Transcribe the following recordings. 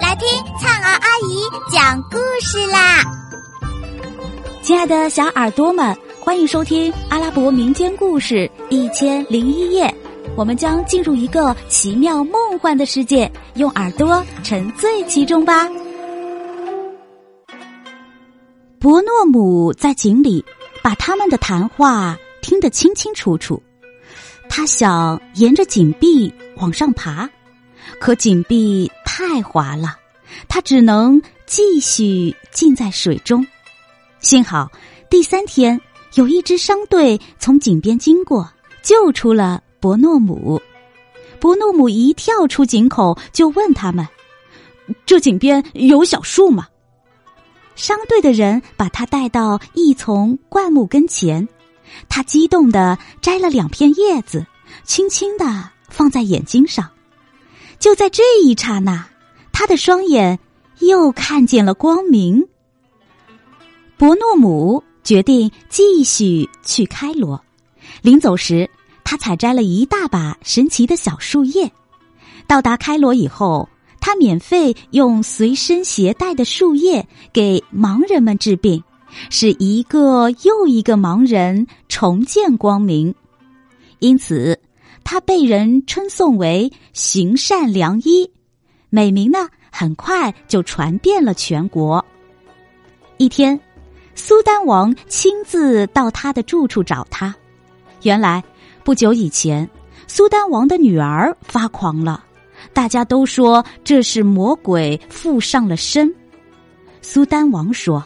来听灿儿阿姨讲故事啦！亲爱的小耳朵们，欢迎收听阿拉伯民间故事一千零一夜。我们将进入一个奇妙梦幻的世界，用耳朵沉醉其中吧。伯诺姆在井里把他们的谈话听得清清楚楚。他想沿着井壁往上爬，可井壁太滑了，他只能继续浸在水中。幸好第三天有一支商队从井边经过，救出了伯诺姆。伯诺姆一跳出井口，就问他们：“这井边有小树吗？”商队的人把他带到一丛灌木跟前，他激动的摘了两片叶子，轻轻的放在眼睛上。就在这一刹那，他的双眼又看见了光明。伯诺姆决定继续去开罗，临走时，他采摘了一大把神奇的小树叶。到达开罗以后。他免费用随身携带的树叶给盲人们治病，使一个又一个盲人重见光明。因此，他被人称颂为“行善良医”，美名呢很快就传遍了全国。一天，苏丹王亲自到他的住处找他。原来，不久以前，苏丹王的女儿发狂了。大家都说这是魔鬼附上了身。苏丹王说：“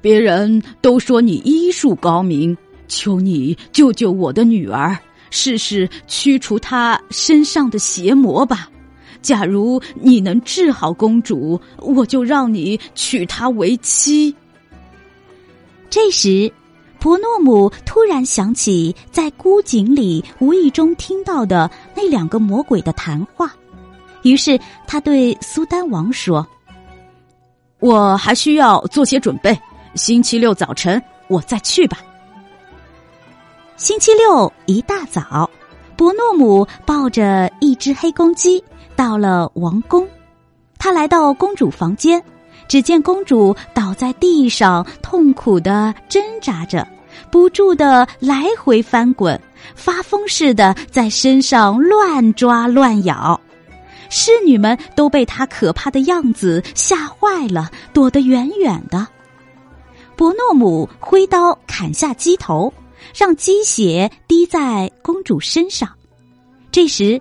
别人都说你医术高明，求你救救我的女儿，试试驱除她身上的邪魔吧。假如你能治好公主，我就让你娶她为妻。”这时，伯诺姆突然想起在孤井里无意中听到的那两个魔鬼的谈话。于是他对苏丹王说：“我还需要做些准备，星期六早晨我再去吧。”星期六一大早，伯诺姆抱着一只黑公鸡到了王宫。他来到公主房间，只见公主倒在地上，痛苦的挣扎着，不住的来回翻滚，发疯似的在身上乱抓乱咬。侍女们都被他可怕的样子吓坏了，躲得远远的。伯诺姆挥刀砍下鸡头，让鸡血滴在公主身上。这时，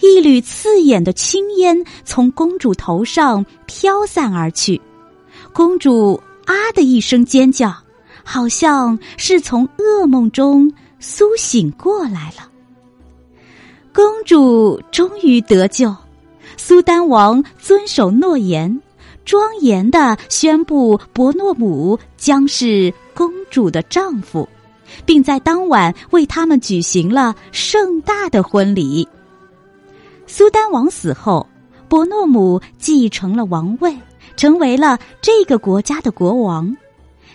一缕刺眼的青烟从公主头上飘散而去，公主啊的一声尖叫，好像是从噩梦中苏醒过来了。公主终于得救。苏丹王遵守诺言，庄严的宣布伯诺姆将是公主的丈夫，并在当晚为他们举行了盛大的婚礼。苏丹王死后，伯诺姆继承了王位，成为了这个国家的国王。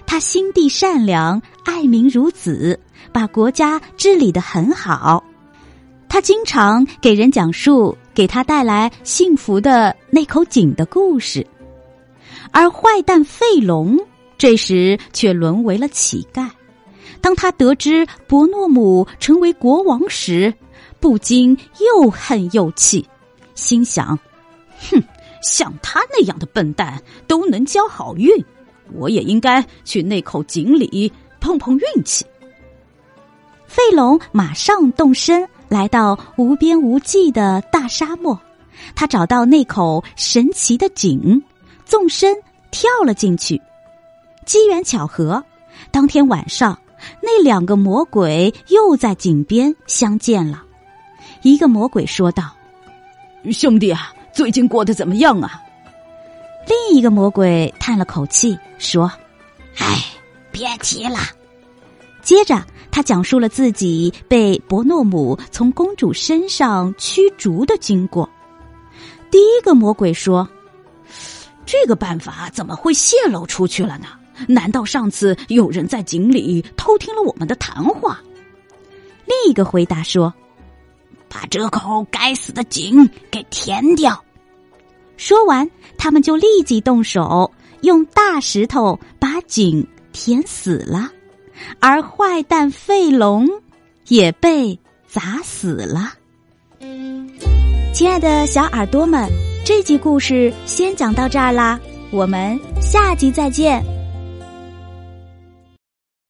他心地善良，爱民如子，把国家治理得很好。他经常给人讲述给他带来幸福的那口井的故事，而坏蛋费龙这时却沦为了乞丐。当他得知伯诺姆成为国王时，不禁又恨又气，心想：“哼，像他那样的笨蛋都能交好运，我也应该去那口井里碰碰运气。”费龙马上动身。来到无边无际的大沙漠，他找到那口神奇的井，纵身跳了进去。机缘巧合，当天晚上，那两个魔鬼又在井边相见了。一个魔鬼说道：“兄弟啊，最近过得怎么样啊？”另一个魔鬼叹了口气说：“唉，别提了。”接着。他讲述了自己被伯诺姆从公主身上驱逐的经过。第一个魔鬼说：“这个办法怎么会泄露出去了呢？难道上次有人在井里偷听了我们的谈话？”另一个回答说：“把这口该死的井给填掉。”说完，他们就立即动手，用大石头把井填死了，而坏蛋费龙也被砸死了。亲爱的小耳朵们，这集故事先讲到这儿啦，我们下集再见。